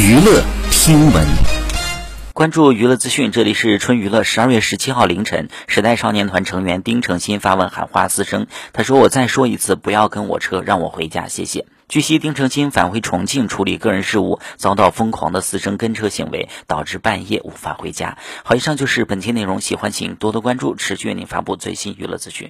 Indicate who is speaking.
Speaker 1: 娱乐新闻。
Speaker 2: 关注娱乐资讯这里是春娱乐十二月十七号凌晨时代少年团成员丁程鑫发文喊话私生他说我再说一次不要跟我车让我回家谢谢。据悉丁程鑫返回重庆处理个人事务遭到疯狂的私生跟车行为导致半夜无法回家。好以上就是本期内容喜欢请多多关注持续为您发布最新娱乐资讯。